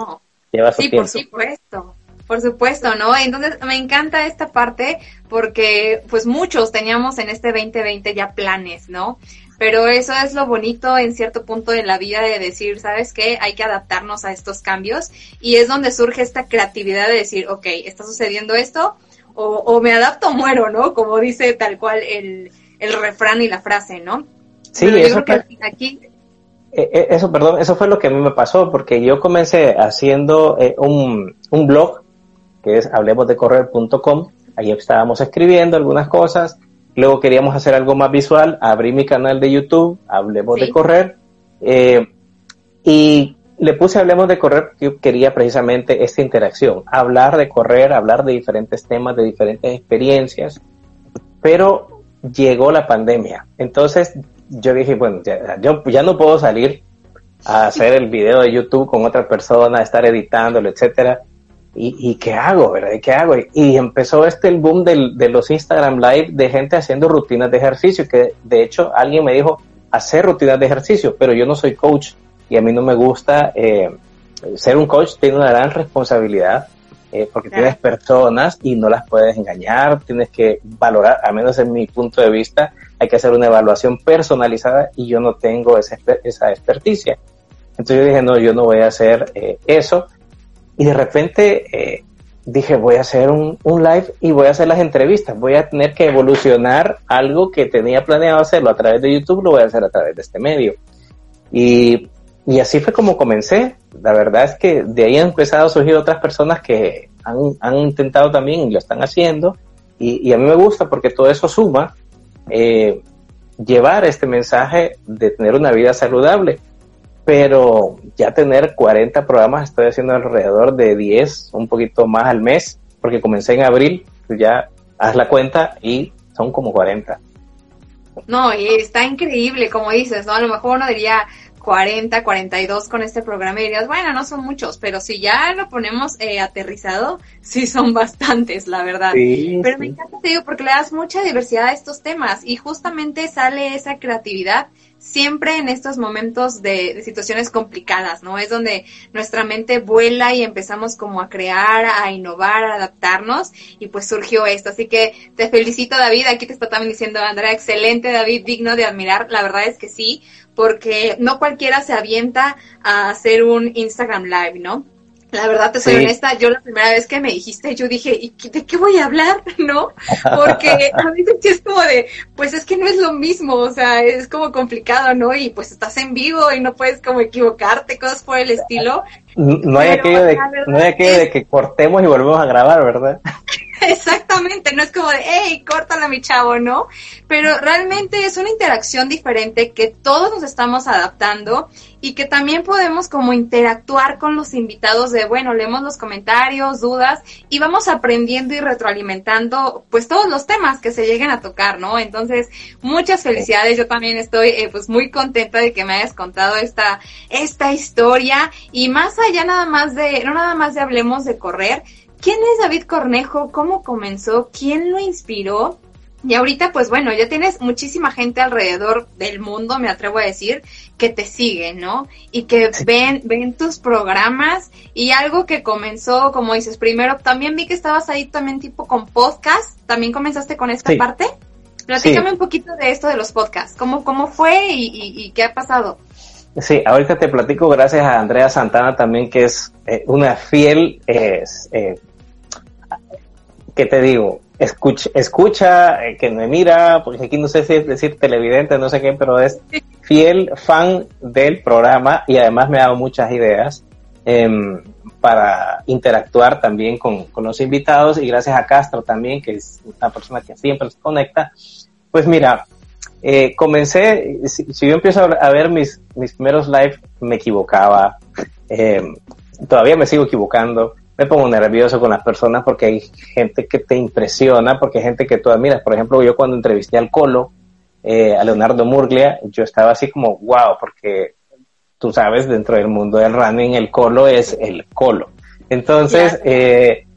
Lleva su sí, por supuesto. Por supuesto, ¿no? Entonces me encanta esta parte porque pues muchos teníamos en este 2020 ya planes, ¿no? Pero eso es lo bonito en cierto punto de la vida de decir, ¿sabes qué? Hay que adaptarnos a estos cambios y es donde surge esta creatividad de decir, ok, está sucediendo esto o, me adapto o muero, ¿no? Como dice tal cual el, el refrán y la frase, ¿no? Sí, eso que aquí... E, e, eso, perdón, eso fue lo que a mí me pasó, porque yo comencé haciendo eh, un, un blog, que es hablemosdecorrer.com, ahí estábamos escribiendo algunas cosas, Luego queríamos hacer algo más visual, abrí mi canal de YouTube, Hablemos de Correr, eh, y le puse Hablemos de Correr porque yo quería precisamente esta interacción, hablar de correr, hablar de diferentes temas, de diferentes experiencias, pero llegó la pandemia. Entonces yo dije, bueno, ya, yo ya no puedo salir a hacer el video de YouTube con otra persona, estar editándolo, etcétera. ¿y, qué hago, verdad? ¿Y qué hago? Y, empezó este el boom del, de los Instagram Live de gente haciendo rutinas de ejercicio, que de hecho alguien me dijo, hacer rutinas de ejercicio, pero yo no soy coach y a mí no me gusta, eh, ser un coach tiene una gran responsabilidad. Eh, porque tienes personas y no las puedes engañar, tienes que valorar, al menos en mi punto de vista, hay que hacer una evaluación personalizada y yo no tengo esa, esa experticia. Entonces yo dije, no, yo no voy a hacer eh, eso. Y de repente eh, dije, voy a hacer un, un, live y voy a hacer las entrevistas. Voy a tener que evolucionar algo que tenía planeado hacerlo a través de YouTube, lo voy a hacer a través de este medio. Y, y así fue como comencé. La verdad es que de ahí han empezado a surgir otras personas que han, han intentado también y lo están haciendo. Y, y, a mí me gusta porque todo eso suma eh, llevar este mensaje de tener una vida saludable pero ya tener 40 programas, estoy haciendo alrededor de 10, un poquito más al mes, porque comencé en abril, pues ya haz la cuenta y son como 40. No, y está increíble, como dices, ¿no? A lo mejor uno diría, 40, 42 con este programa y dirías, bueno, no son muchos, pero si ya lo ponemos eh, aterrizado, sí son bastantes, la verdad. pero me encanta, te digo, porque le das mucha diversidad a estos temas y justamente sale esa creatividad siempre en estos momentos de, situaciones complicadas, ¿no? Es donde nuestra mente vuela y empezamos como a crear, a innovar, a adaptarnos y pues surgió esto. Así que te felicito David, aquí te está también diciendo Andrea, excelente David, digno de admirar, la verdad es que sí, porque no cualquiera se avienta a hacer un Instagram Live, ¿no? La verdad, te soy honesta, yo la primera vez que me dijiste, yo dije, ¿y de qué voy a hablar? <laughs> ¿No? Porque a veces es como de, pues es que no es lo mismo, o sea, es como complicado, ¿no? Y pues estás en vivo y no puedes como equivocarte, cosas por el estilo. No hay, aquello, de, no hay aquello de que cortemos y volvemos a grabar, ¿verdad? <laughs> <laughs> Exactamente, no es como de, hey, córtala mi chavo, ¿no? Pero realmente es una interacción diferente que todos nos estamos adaptando y que también podemos como interactuar con los invitados de, bueno, leemos los comentarios, dudas y vamos aprendiendo y retroalimentando pues todos los temas que se lleguen a tocar, ¿no? Entonces, muchas felicidades, yo también estoy eh, pues muy contenta de que me hayas contado esta, esta historia y más allá nada más de, no nada más de hablemos de correr, ¿Quién es David Cornejo? ¿Cómo comenzó? ¿Quién lo inspiró? Y ahorita, pues bueno, ya tienes muchísima gente alrededor del mundo, me atrevo a decir, que te sigue, ¿no? Y que ven, ven tus programas y algo que comenzó, como dices, primero, también vi que estabas ahí también tipo con podcast, ¿también comenzaste con esta parte? Platícame un poquito de esto de los podcasts, ¿cómo, cómo fue y, qué ha pasado? Sí, ahorita te platico gracias a Andrea Santana también, que es eh, una fiel eh, ¿qué te digo? Escucha, escucha eh, que me mira, porque aquí no sé si es decir televidente, no sé qué, pero es fiel fan del programa y además me ha dado muchas ideas em, para interactuar también con, los invitados y gracias a Castro también, que es una persona que siempre se conecta. Pues mira, eh, comencé, si, yo empiezo a ver mis, mis primeros live, me equivocaba, <laughs> em, todavía me sigo equivocando, me pongo nervioso con las personas porque hay gente que te impresiona, porque hay gente que tú admiras. Por ejemplo, yo cuando entrevisté al Colo, eh, a Leonardo Murglia, yo estaba así como, wow, porque tú sabes, dentro del mundo del running, el Colo es el Colo. Entonces, eh,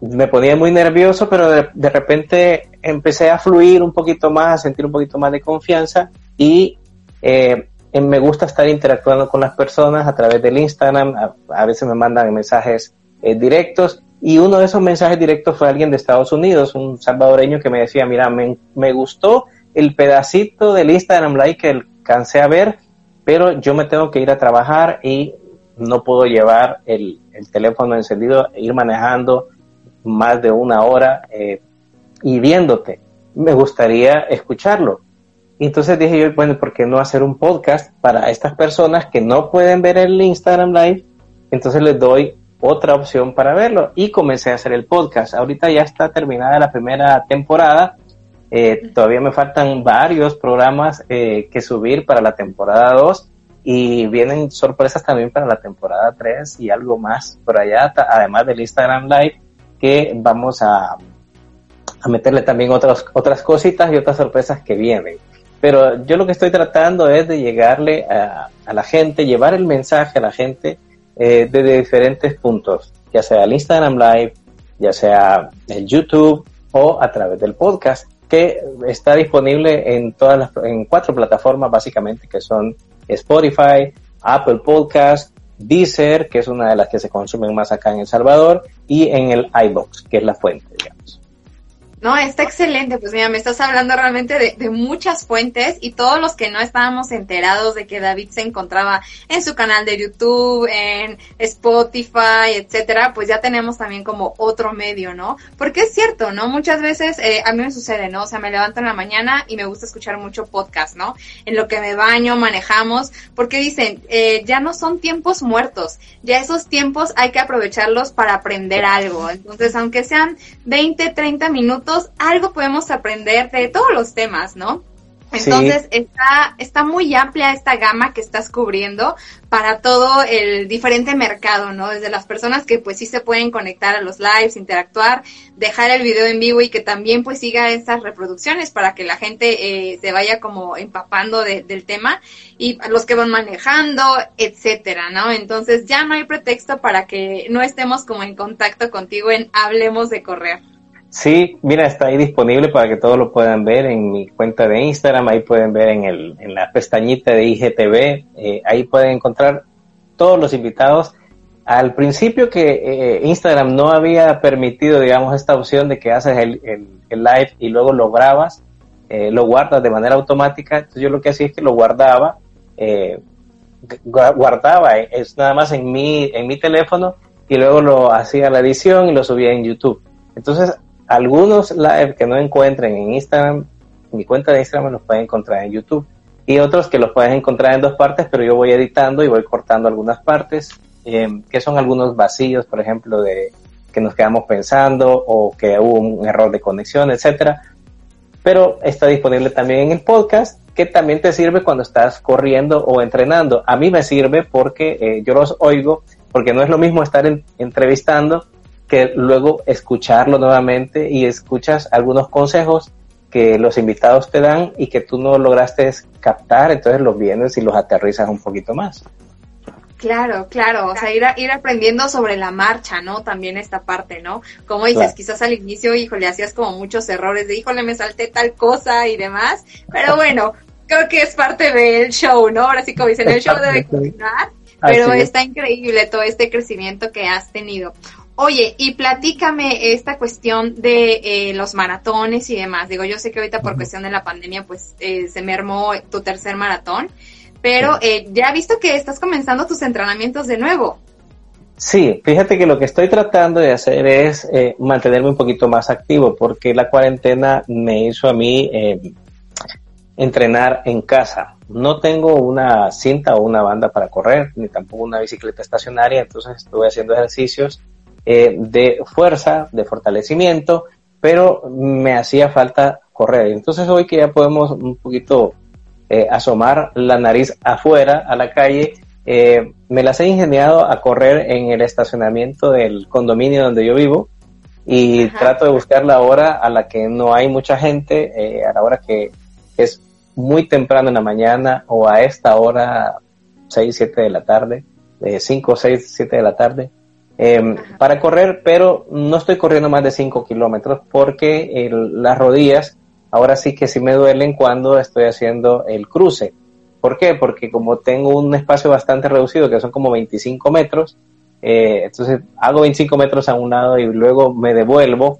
me ponía muy nervioso, pero de, repente empecé a fluir un poquito más, a sentir un poquito más de confianza y eh, me gusta estar interactuando con las personas a través del Instagram. a veces me mandan mensajes eh, directos y uno de esos mensajes directos fue alguien de Estados Unidos, un salvadoreño que me decía, mira, me, me gustó el pedacito del Instagram Live que alcancé a ver, pero yo me tengo que ir a trabajar y no puedo llevar el, el teléfono encendido, e ir manejando más de una hora eh, y viéndote. Me gustaría escucharlo. Entonces dije yo, bueno, ¿por qué no hacer un podcast para estas personas que no pueden ver el Instagram Live? Entonces les doy otra opción para verlo y comencé a hacer el podcast. Ahorita ya está terminada la primera temporada. Eh, todavía me faltan varios programas eh, que subir para la temporada 2 y vienen sorpresas también para la temporada 3 y algo más por allá, además del Instagram Live, que vamos a, a meterle también otras, otras cositas y otras sorpresas que vienen. Pero yo lo que estoy tratando es de llegarle a, a la gente, llevar el mensaje a la gente eh, desde diferentes puntos, ya sea el Instagram Live, ya sea el YouTube o a través del podcast, que está disponible en todas las, en cuatro plataformas básicamente, que son Spotify, Apple Podcast, Deezer, que es una de las que se consumen más acá en El Salvador, y en el iBox, que es la fuente, digamos. No, está excelente. Pues mira, me estás hablando realmente de, de, muchas fuentes y todos los que no estábamos enterados de que David se encontraba en su canal de YouTube, en Spotify, etcétera, pues ya tenemos también como otro medio, ¿no? Porque es cierto, ¿no? Muchas veces eh, a mí me sucede, ¿no? O sea, me levanto en la mañana y me gusta escuchar mucho podcast, ¿no? En lo que me baño, manejamos, porque dicen, eh, ya no son tiempos muertos, ya esos tiempos hay que aprovecharlos para aprender algo. Entonces, aunque sean 20, 30 minutos, algo podemos aprender de todos los temas, ¿no? Entonces está, está muy amplia esta gama que estás cubriendo para todo el diferente mercado, ¿no? Desde las personas que pues sí se pueden conectar a los lives, interactuar, dejar el video en vivo y que también pues siga estas reproducciones para que la gente eh, se vaya como empapando del tema y los que van manejando, etcétera, ¿no? Entonces ya no hay pretexto para que no estemos como en contacto contigo en Hablemos de Correr. Sí, mira, está ahí disponible para que todos lo puedan ver en mi cuenta de Instagram, ahí pueden ver en, el, en la pestañita de IGTV, eh, ahí pueden encontrar todos los invitados. Al principio que eh, Instagram no había permitido, digamos, esta opción de que haces el, el, live y luego lo grabas, eh, lo guardas de manera automática, entonces yo lo que hacía es que lo guardaba, guardaba, es nada más en mi, en mi teléfono y luego lo hacía la edición y lo subía en YouTube. Entonces, algunos live que no encuentren en Instagram, mi cuenta de Instagram los pueden encontrar en YouTube. Y otros que los pueden encontrar en dos partes, pero yo voy editando y voy cortando algunas partes, eh, que son algunos vacíos, por ejemplo, de que nos quedamos pensando o que hubo un error de conexión, etcétera. Pero está disponible también en el podcast, que también te sirve cuando estás corriendo o entrenando. A mí me sirve porque eh, yo los oigo, porque no es lo mismo estar entrevistando que luego escucharlo nuevamente y escuchas algunos consejos que los invitados te dan y que tú no lograste captar, entonces los vienes y los aterrizas un poquito más. Claro, claro, o sea, ir, ir aprendiendo sobre la marcha, ¿no? También esta parte, ¿no? Como dices, quizás al inicio, híjole, hacías como muchos errores de, híjole, me salté tal cosa y demás, pero bueno, creo que es parte del show, ¿no? Ahora sí, como dicen, el show debe continuar, pero está increíble todo este crecimiento que has tenido. Oye, y platícame esta cuestión de eh, los maratones y demás. Digo, yo sé que ahorita por cuestión de la pandemia, pues eh, se mermó tu tercer maratón, pero eh, ya he visto que estás comenzando tus entrenamientos de nuevo. Sí, fíjate que lo que estoy tratando de hacer es mantenerme un poquito más activo, porque la cuarentena me hizo a mí entrenar en casa. No tengo una cinta o una banda para correr, ni tampoco una bicicleta estacionaria, entonces estuve haciendo ejercicios eh, de fuerza, de fortalecimiento, pero me hacía falta correr. Entonces hoy que ya podemos un poquito eh, asomar la nariz afuera a la calle, eh, me las he ingeniado a correr en el estacionamiento del condominio donde yo vivo y trato de buscar la hora a la que no hay mucha gente, a la hora que es muy temprano en la mañana o a esta hora 6, 7 de la tarde, 5, 6, 7 de la tarde, Em, para correr, pero no estoy corriendo más de 5 kilómetros porque las rodillas ahora sí que sí me duelen cuando estoy haciendo el cruce. ¿Por qué? Porque como tengo un espacio bastante reducido, que son como 25 metros, eh, entonces hago 25 metros a un lado y luego me devuelvo.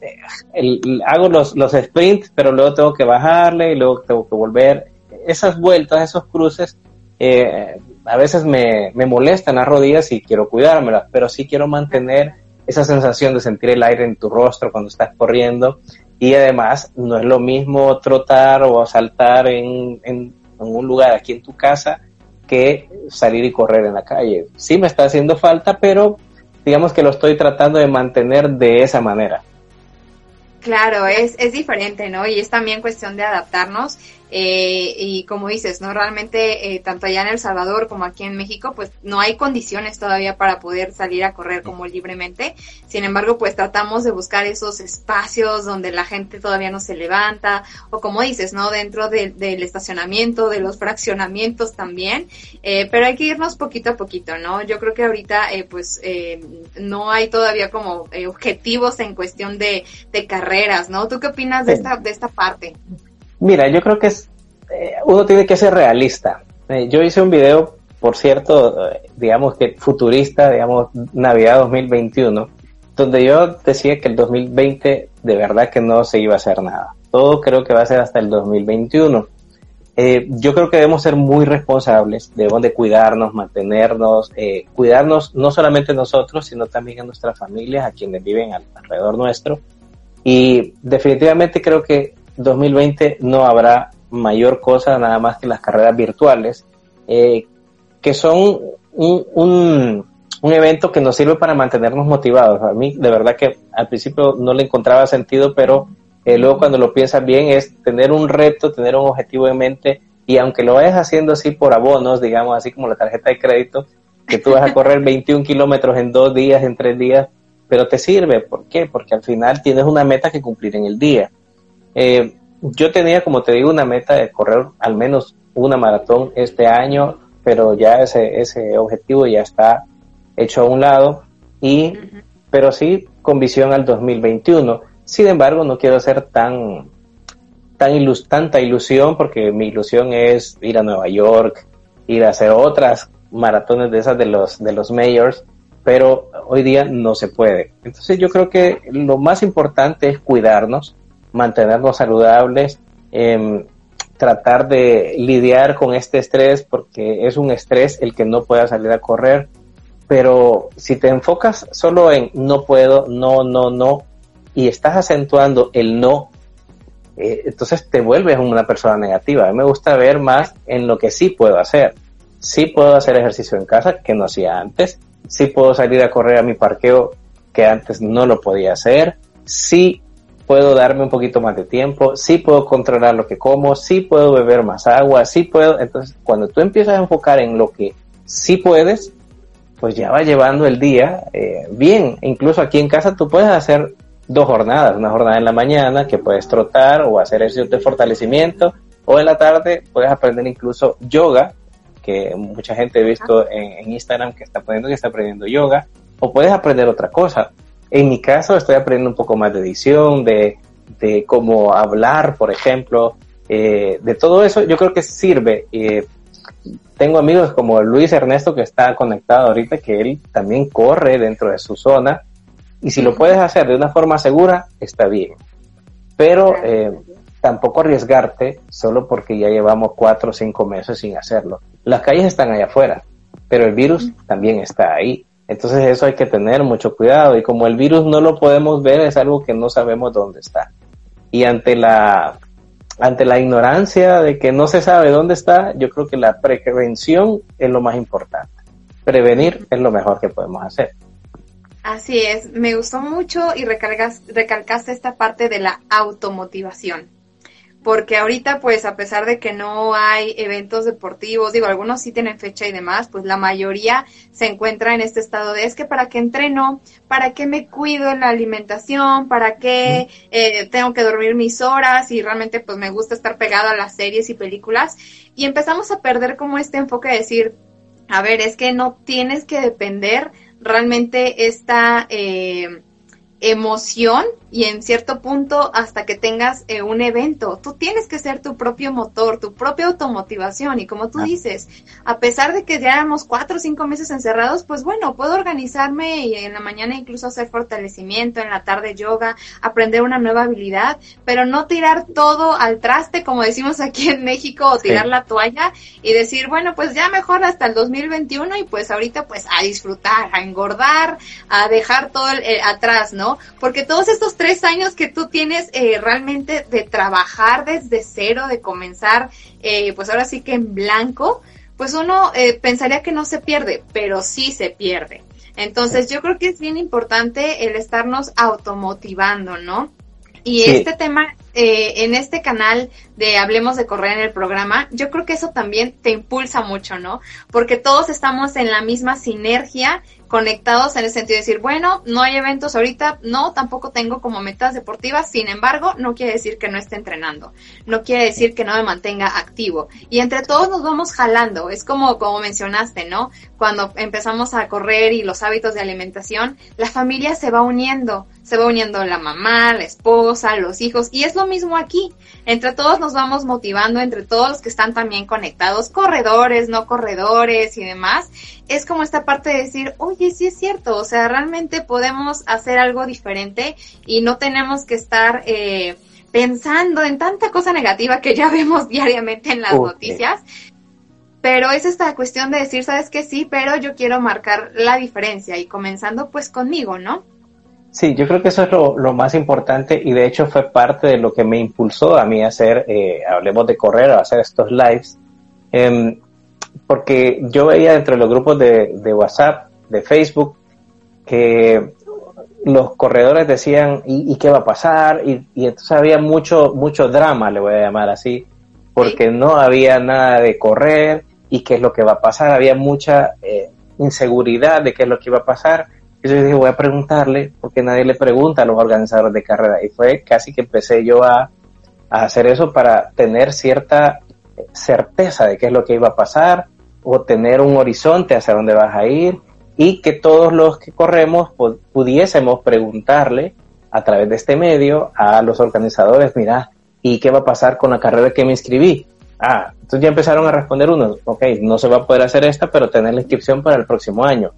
Eh, hago los, los sprints, pero luego tengo que bajarle y luego tengo que volver. Esas vueltas, esos cruces, eh, a veces me, me molestan las rodillas y quiero cuidármelas, pero sí quiero mantener esa sensación de sentir el aire en tu rostro cuando estás corriendo y además no es lo mismo trotar o saltar en, en, un lugar aquí en tu casa que salir y correr en la calle. Sí me está haciendo falta, pero digamos que lo estoy tratando de mantener de esa manera. Claro, es, es diferente, ¿no? Y es también cuestión de adaptarnos eh, y como dices, ¿no? Realmente, eh, tanto allá en El Salvador como aquí en México, pues no hay condiciones todavía para poder salir a correr como libremente. Sin embargo, pues tratamos de buscar esos espacios donde la gente todavía no se levanta, o como dices, ¿no? Dentro del estacionamiento, de los fraccionamientos también. Eh, pero hay que irnos poquito a poquito, ¿no? Yo creo que ahorita, eh, pues, eh, no hay todavía como eh, objetivos en cuestión de, de carreras, ¿no? ¿Tú qué opinas de esta, de esta parte? Mira, yo creo que es, eh, uno tiene que ser realista. Eh, yo hice un video, por cierto, eh, digamos que futurista, digamos, Navidad 2021, donde yo decía que el 2020 de verdad que no se iba a hacer nada. Todo creo que va a ser hasta el 2021. Eh, yo creo que debemos ser muy responsables, debemos de cuidarnos, mantenernos, cuidarnos no solamente nosotros, sino también a nuestras familias, a quienes viven alrededor nuestro. Y definitivamente creo que 2020 no habrá mayor cosa nada más que las carreras virtuales, eh, que son un, un, un, evento que nos sirve para mantenernos motivados. A mí, de verdad que al principio no le encontraba sentido, pero eh, luego cuando lo piensas bien es tener un reto, tener un objetivo en mente y aunque lo vayas haciendo así por abonos, digamos así como la tarjeta de crédito, que tú vas a correr <laughs> 21 kilómetros en dos días, en tres días, pero te sirve. ¿Por qué? Porque al final tienes una meta que cumplir en el día. Eh, yo tenía, como te digo, una meta de correr al menos una maratón este año, pero ya ese, ese objetivo ya está hecho a un lado, y, pero sí con visión al 2021 sin embargo, no quiero hacer tan, tan ilus tanta ilusión porque mi ilusión es ir a Nueva York, ir a hacer otras maratones de esas de los, de los mayors, pero hoy día no se puede. Entonces yo creo que lo más importante es cuidarnos, mantenernos saludables, eh, tratar de lidiar con este estrés porque es un estrés el que no pueda salir a correr, pero si te enfocas solo en no puedo, no, no, no, y estás acentuando el no, eh, entonces te vuelves una persona negativa. A mí me gusta ver más en lo que sí puedo hacer. Sí puedo hacer ejercicio en casa, que no hacía antes. Sí puedo salir a correr a mi parqueo, que antes no lo podía hacer. Sí puedo darme un poquito más de tiempo. Sí puedo controlar lo que como. Sí puedo beber más agua. Sí puedo. Entonces, cuando tú empiezas a enfocar en lo que sí puedes, pues ya va llevando el día eh, bien. Incluso aquí en casa tú puedes hacer dos jornadas, una jornada en la mañana que puedes trotar o hacer ejercicios de fortalecimiento o en la tarde puedes aprender incluso yoga, que mucha gente he visto en, Instagram que está aprendiendo que está aprendiendo yoga, o puedes aprender otra cosa. En mi caso estoy aprendiendo un poco más de edición, de, de cómo hablar, por ejemplo, eh, de todo eso yo creo que sirve. Eh, tengo amigos como Luis Ernesto que está conectado ahorita, que él también corre dentro de su zona y si lo puedes hacer de una forma segura, está bien. Pero eh, tampoco arriesgarte solo porque ya llevamos cuatro o cinco meses sin hacerlo. Las calles están allá afuera, pero el virus también está ahí. Entonces eso hay que tener mucho cuidado y como el virus no lo podemos ver es algo que no sabemos dónde está. Y ante la ante la ignorancia de que no se sabe dónde está, yo creo que la prevención es lo más importante. Prevenir es lo mejor que podemos hacer. Así es, me gustó mucho y recalcaste esta parte de la automotivación. Porque ahorita, pues, a pesar de que no hay eventos deportivos, digo, algunos sí tienen fecha y demás, pues la mayoría se encuentra en este estado de es que para qué entreno, para qué me cuido en la alimentación, para qué eh, tengo que dormir mis horas y realmente, pues, me gusta estar pegado a las series y películas. Y empezamos a perder como este enfoque de decir, a ver, es que no tienes que depender realmente esta eh, emoción y en cierto punto hasta que tengas eh, un evento. Tú tienes que ser tu propio motor, tu propia automotivación y como tú ah. dices, a pesar de que llevamos cuatro o cinco meses encerrados, pues bueno, puedo organizarme y en la mañana incluso hacer fortalecimiento, en la tarde yoga, aprender una nueva habilidad, pero no tirar todo al traste como decimos aquí en México o tirar la toalla y decir, bueno, pues ya mejor hasta el 2021 y pues ahorita pues a disfrutar, a engordar, a dejar todo eh, atrás, ¿no? Porque todos estos tres años que tú tienes eh, realmente de trabajar desde cero, de comenzar, eh, pues ahora sí que en blanco, pues uno eh, pensaría que no se pierde, pero sí se pierde. Entonces yo creo que es bien importante el estarnos automotivando, ¿no? Y este tema, en este canal de Hablemos de Correr en el programa, yo creo que eso también te impulsa mucho, ¿no? Porque todos estamos en la misma sinergia conectados en el sentido de decir, bueno, no hay eventos ahorita, no, tampoco tengo como metas deportivas, sin embargo, no quiere decir que no esté entrenando, no quiere decir que no me mantenga activo. Y entre todos nos vamos jalando, es como, como mencionaste, ¿no? Cuando empezamos a correr y los hábitos de alimentación, la familia se va uniendo, se va uniendo la mamá, la esposa, los hijos, y es lo mismo aquí. Entre todos nos vamos motivando, entre todos los que están también conectados, corredores, no corredores y demás. Es como esta parte de decir, oye, sí es cierto, o sea, realmente podemos hacer algo diferente y no tenemos que estar eh, pensando en tanta cosa negativa que ya <laughs> vemos diariamente en las noticias. Pero es esta cuestión de decir, sabes que sí, pero yo quiero marcar la diferencia y comenzando pues conmigo, ¿no? Sí, yo creo que eso es lo, más importante y de hecho fue parte de lo que me impulsó a mí a hacer, eh, hablemos de correr, a hacer estos lives, em, porque yo veía entre los grupos de, WhatsApp, de Facebook, que los corredores decían, ¿y, qué va a pasar? Y, entonces había mucho, mucho drama, le voy a llamar así, porque no había nada de correr y qué es lo que va a pasar, había mucha eh, inseguridad de qué es lo que iba a pasar y yo dije, voy a preguntarle, porque nadie le pregunta a los organizadores de carrera. Y fue casi que empecé yo a, hacer eso para tener cierta certeza de qué es lo que iba a pasar o tener un horizonte hacia dónde vas a ir y que todos los que corremos pudiésemos preguntarle a través de este medio a los organizadores, mira, ¿y qué va a pasar con la carrera que me inscribí? Ah, entonces ya empezaron a responder unos, ok, no se va a poder hacer esta, pero tener la inscripción para el próximo año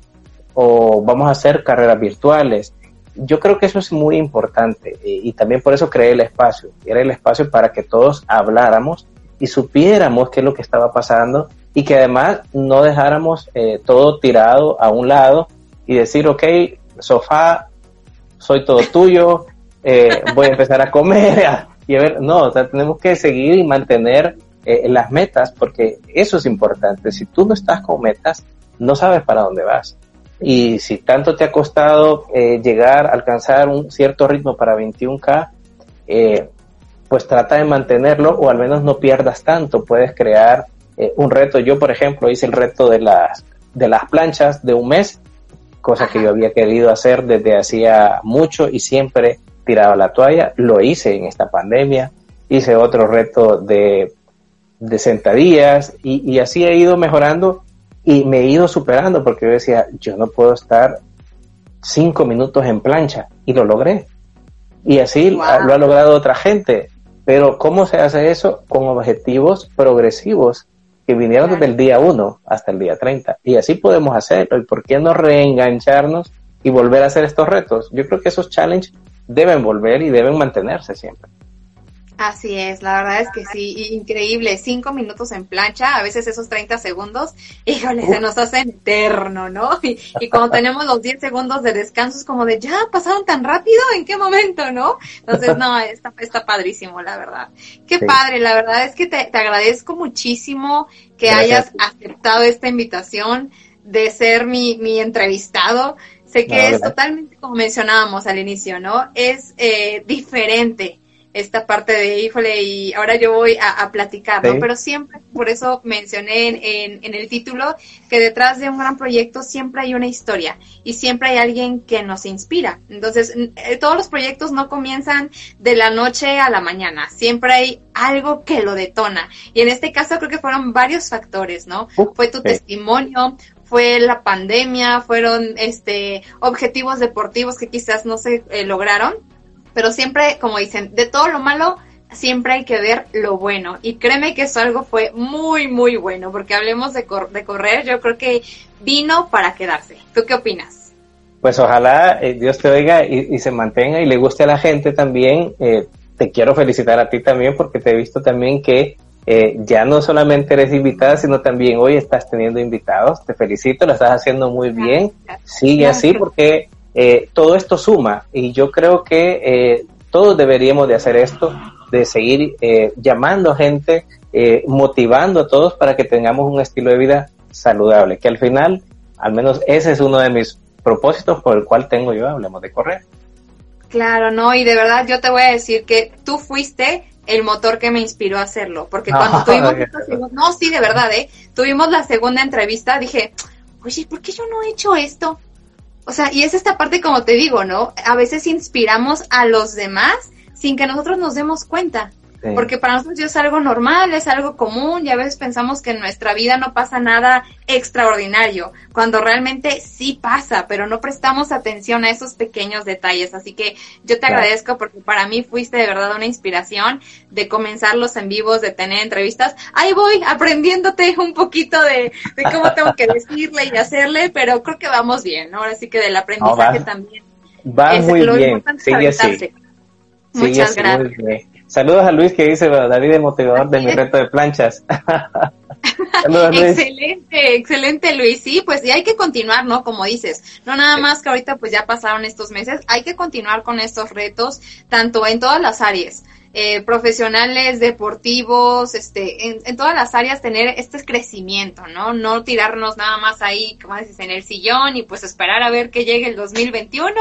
o vamos a hacer carreras virtuales. Yo creo que eso es muy importante y, también por eso creé el espacio. Era el espacio para que todos habláramos y supiéramos qué es lo que estaba pasando y que además no dejáramos eh, todo tirado a un lado y decir, ok, sofá, soy todo tuyo, eh, voy a empezar a comer <laughs> y a ver, no, o sea, tenemos que seguir y mantener eh, las metas porque eso es importante. Si tú no estás con metas, no sabes para dónde vas. Y si tanto te ha costado llegar a alcanzar un cierto ritmo para 21K, eh, pues trata de mantenerlo o al menos no pierdas tanto. Puedes crear eh, un reto. Yo, por ejemplo, hice el reto de las, de las planchas de un mes, cosa que yo había querido hacer desde hacía mucho y siempre tiraba la toalla. Lo hice en esta pandemia. Hice otro reto de, de sentadillas y, y así he ido mejorando y me he ido superando porque yo decía, yo no puedo estar cinco minutos en plancha y lo logré. Y así lo ha logrado otra gente. Pero ¿cómo se hace eso? Con objetivos progresivos que vinieron desde el día 1 hasta el día 30. Y así podemos hacerlo. ¿Y por qué no reengancharnos y volver a hacer estos retos? Yo creo que esos challenges deben volver y deben mantenerse siempre. Así es, la verdad es que sí, increíble, cinco minutos en plancha, a veces esos 30 segundos, híjole, se nos hace eterno, ¿no? Y, cuando tenemos los 10 segundos de descanso es como de, ya, pasaron tan rápido, ¿en qué momento, no? Entonces, no, está, está padrísimo, la verdad. Qué padre, la verdad es que te, agradezco muchísimo que hayas aceptado esta invitación de ser mi, mi entrevistado. Sé que es totalmente como mencionábamos al inicio, ¿no? Es eh, diferente esta parte de, híjole, y ahora yo voy a, platicar, ¿no? Pero siempre, por eso mencioné en, en, el título, que detrás de un gran proyecto siempre hay una historia y siempre hay alguien que nos inspira. Entonces, eh, todos los proyectos no comienzan de la noche a la mañana, siempre hay algo que lo detona. Y en este caso creo que fueron varios factores, ¿no? Fue tu testimonio, fue la pandemia, fueron este objetivos deportivos que quizás no se eh, lograron, pero siempre, como dicen, de todo lo malo, siempre hay que ver lo bueno. Y créeme que eso algo fue muy, muy bueno, porque hablemos de, de correr, yo creo que vino para quedarse. ¿Tú qué opinas? Pues ojalá eh, Dios te oiga y, se mantenga y le guste a la gente también. Eh, te quiero felicitar a ti también porque te he visto también que eh, ya no solamente eres invitada, sino también hoy estás teniendo invitados. Te felicito, lo estás haciendo muy bien. Sigue así porque eh, todo esto suma y yo creo que eh, todos deberíamos de hacer esto, de seguir eh, llamando gente, motivando a todos para que tengamos un estilo de vida saludable, que al final, al menos ese es uno de mis propósitos por el cual tengo yo, hablemos de correr. Claro, no, y de verdad yo te voy a decir que tú fuiste el motor que me inspiró a hacerlo, porque <laughs> cuando tuvimos, no, sí, de verdad, ¿eh? Tuvimos la segunda entrevista, dije, oye, ¿por qué yo no he hecho esto? O sea, y es esta parte como te digo, ¿no? A veces inspiramos a los demás sin que nosotros nos demos cuenta. Porque para nosotros es algo normal, es algo común y a veces pensamos que en nuestra vida no pasa nada extraordinario, cuando realmente sí pasa, pero no prestamos atención a esos pequeños detalles. Así que yo te agradezco porque para mí fuiste de verdad una inspiración de comenzar los en vivos, de tener entrevistas. Ahí voy aprendiéndote un poquito de, cómo tengo que decirle y hacerle, pero creo que vamos bien, ¿no? Ahora sí que del aprendizaje también. Va muy bien, sigue así. Muchas gracias. Saludos a Luis que dice David es motivador de mi reto de planchas. <laughs> Excelente, excelente Luis. Sí, pues y hay que continuar, ¿no? Como dices, no nada más que ahorita pues ya pasaron estos meses, hay que continuar con estos retos, tanto en todas las áreas. Eh, profesionales, deportivos, este, en, todas las áreas tener este crecimiento, ¿no? No tirarnos nada más ahí, como dices, en el sillón y pues esperar a ver que llegue el 2021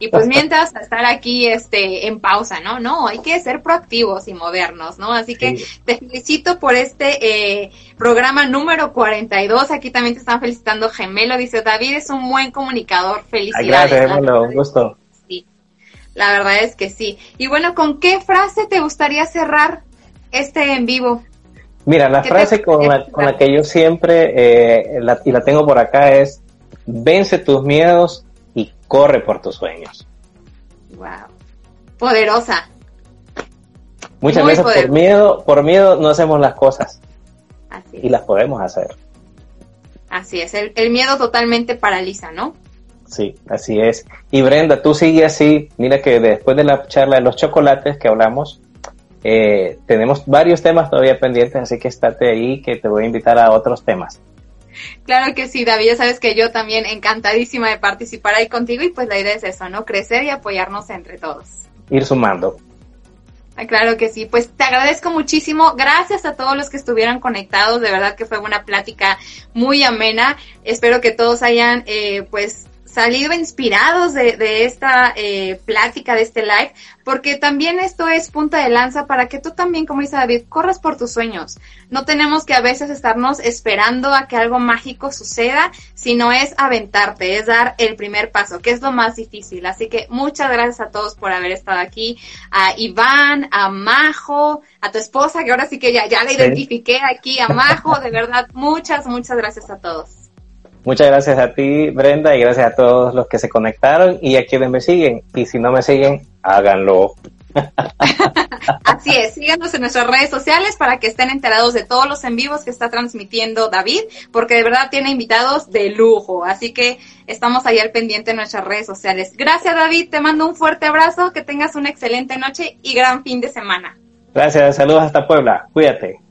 y pues <laughs> mientras estar aquí, este, en pausa, ¿no? No, hay que ser proactivos y movernos, ¿no? Así que te felicito por este eh, programa número 42. Aquí también te están felicitando Gemelo. Dice, David es un buen comunicador. Felicidades. gracias, Gemelo. Un gusto. La verdad es que sí. Y bueno, ¿con qué frase te gustaría cerrar este en vivo? Mira, la frase con la, con la, que yo siempre, eh, la, y la tengo por acá, es, vence tus miedos y corre por tus sueños. Wow. Poderosa. Muchas veces por miedo, por miedo no hacemos las cosas. Así Y las podemos hacer. Así es, el miedo totalmente paraliza, ¿no? Sí, así es. Y Brenda, tú sigue así. Mira que después de la charla de los chocolates que hablamos, eh, tenemos varios temas todavía pendientes, así que estate ahí que te voy a invitar a otros temas. Claro que sí, David, ya sabes que yo también encantadísima de participar ahí contigo y pues la idea es eso, ¿no? Crecer y apoyarnos entre todos. Ir sumando. Ah, claro que sí, pues te agradezco muchísimo. Gracias a todos los que estuvieron conectados. De verdad que fue una plática muy amena. Espero que todos hayan, eh, pues, salido inspirados de, de esta eh, plática, de este live, porque también esto es punta de lanza para que tú también, como dice David, corras por tus sueños. No tenemos que a veces estarnos esperando a que algo mágico suceda, sino es aventarte, es dar el primer paso, que es lo más difícil. Así que muchas gracias a todos por haber estado aquí, a Iván, a Majo, a tu esposa, que ahora sí que ya, ya la identifiqué aquí, a Majo, de verdad, muchas, muchas gracias a todos. Muchas gracias a ti, Brenda, y gracias a todos los que se conectaron y a quienes me siguen. Y si no me siguen, háganlo. <laughs> Así es, síganos en nuestras redes sociales para que estén enterados de todos los en vivos que está transmitiendo David, porque de verdad tiene invitados de lujo. Así que estamos ahí al pendiente en nuestras redes sociales. Gracias, David. Te mando un fuerte abrazo, que tengas una excelente noche y gran fin de semana. Gracias, saludos hasta Puebla. Cuídate.